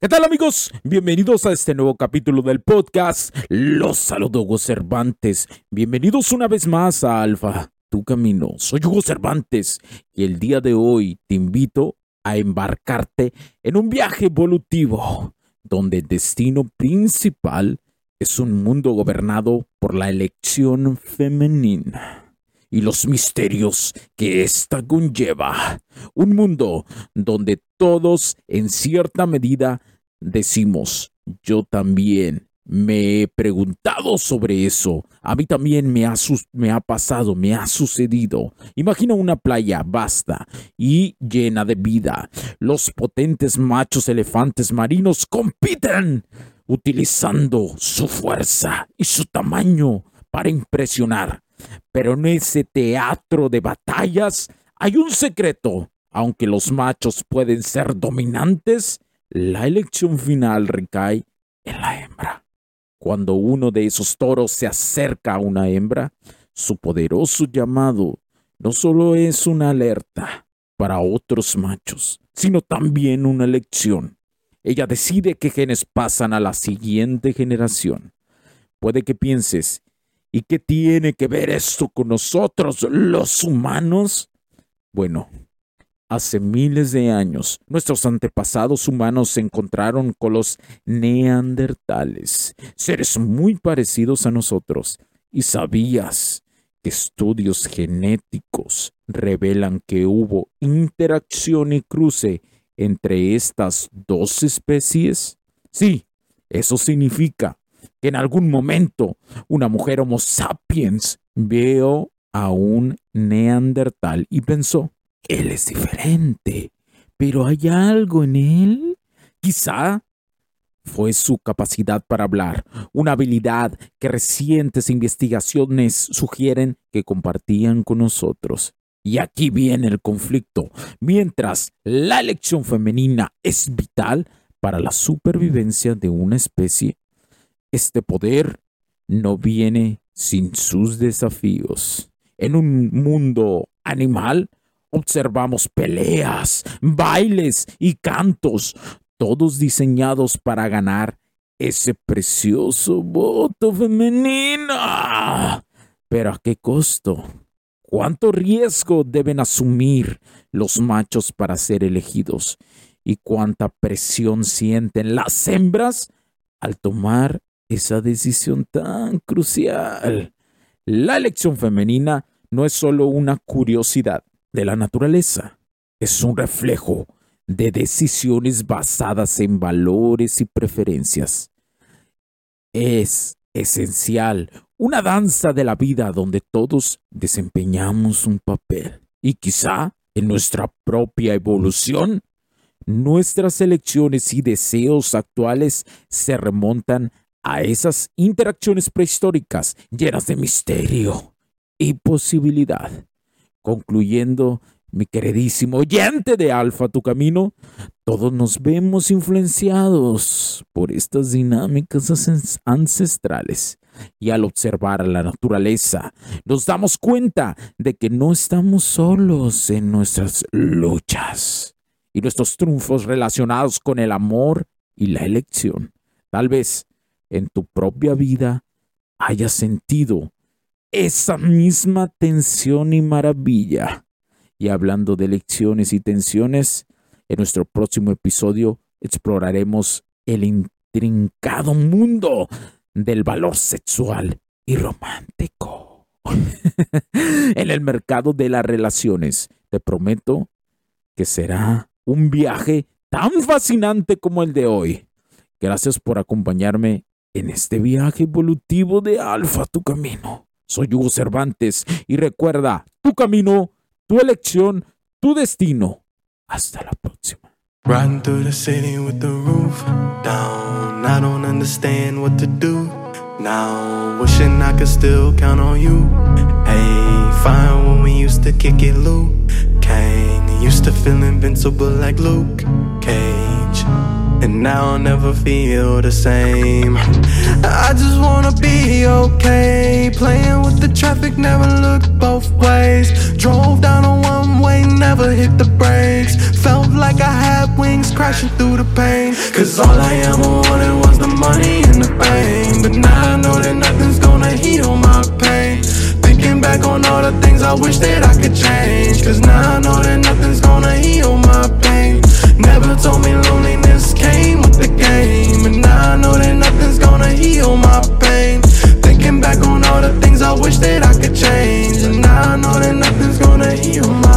¿Qué tal amigos? Bienvenidos a este nuevo capítulo del podcast. Los saludo Hugo Cervantes. Bienvenidos una vez más a Alfa, tu camino. Soy Hugo Cervantes y el día de hoy te invito a embarcarte en un viaje evolutivo donde el destino principal es un mundo gobernado por la elección femenina y los misterios que ésta conlleva. Un mundo donde todos, en cierta medida, decimos, yo también me he preguntado sobre eso. A mí también me ha, pasado, me ha sucedido. Imagina una playa vasta y llena de vida. Los potentes machos elefantes marinos compiten utilizando su fuerza y su tamaño para impresionar. Pero en ese teatro de batallas hay un secreto. Aunque los machos pueden ser dominantes, la elección final recae en la hembra. Cuando uno de esos toros se acerca a una hembra, su poderoso llamado no solo es una alerta para otros machos, sino también una elección. Ella decide qué genes pasan a la siguiente generación. Puede que pienses, ¿Y qué tiene que ver esto con nosotros, los humanos? Bueno, hace miles de años, nuestros antepasados humanos se encontraron con los neandertales, seres muy parecidos a nosotros. ¿Y sabías que estudios genéticos revelan que hubo interacción y cruce entre estas dos especies? Sí, eso significa que en algún momento una mujer homo sapiens vio a un neandertal y pensó, él es diferente, pero hay algo en él. Quizá fue su capacidad para hablar, una habilidad que recientes investigaciones sugieren que compartían con nosotros. Y aquí viene el conflicto. Mientras la elección femenina es vital para la supervivencia de una especie, este poder no viene sin sus desafíos. En un mundo animal observamos peleas, bailes y cantos, todos diseñados para ganar ese precioso voto femenino. Pero ¿a qué costo? ¿Cuánto riesgo deben asumir los machos para ser elegidos? ¿Y cuánta presión sienten las hembras al tomar esa decisión tan crucial. La elección femenina no es solo una curiosidad de la naturaleza, es un reflejo de decisiones basadas en valores y preferencias. Es esencial una danza de la vida donde todos desempeñamos un papel y quizá en nuestra propia evolución nuestras elecciones y deseos actuales se remontan a esas interacciones prehistóricas llenas de misterio y posibilidad. Concluyendo, mi queridísimo oyente de Alfa Tu Camino, todos nos vemos influenciados por estas dinámicas ancestrales. y al observar la naturaleza, nos damos cuenta de que no estamos solos en nuestras luchas y nuestros triunfos relacionados con el amor y la elección. Tal vez en tu propia vida hayas sentido esa misma tensión y maravilla. Y hablando de elecciones y tensiones, en nuestro próximo episodio exploraremos el intrincado mundo del valor sexual y romántico. en el mercado de las relaciones, te prometo que será un viaje tan fascinante como el de hoy. Gracias por acompañarme en este viaje evolutivo de Alfa Tu Camino. Soy Hugo Cervantes y recuerda, tu camino, tu elección, tu destino. Hasta la próxima. Riding through the city with the roof down. I don't understand what to do now. Wishing I could still count on you. Hey, fine when we used to kick it, Luke Kane. Used to feel invincible like Luke Cage. And now I'll never feel the same I just wanna be okay Playing the traffic, never looked both ways. Drove down a one way, never hit the brakes. Felt like I had wings crashing through the pain. Cause all I ever wanted was the money and the fame. But now I know that nothing's gonna heal my pain. Thinking back on all the things I wish that I could change. Cause now I know that nothing's gonna heal my pain. Never told me loneliness came with the game. And now I know that nothing's gonna heal my pain all the things I wish that I could change. And now I know that nothing's gonna heal my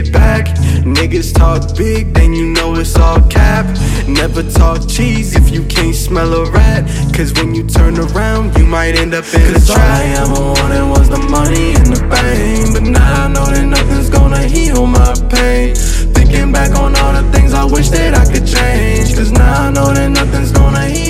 it back. Niggas talk big, then you know it's all cap. Never talk cheese if you can't smell a rat. Cause when you turn around, you might end up in Cause a trap. All I ever wanted was the money and the fame. But now I know that nothing's gonna heal my pain. Thinking back on all the things I wish that I could change. Cause now I know that nothing's gonna heal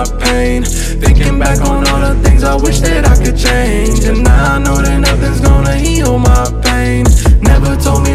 my pain. Thinking back on all the things I wish that I could change. And now I know that nothing's gonna heal my pain. Never told me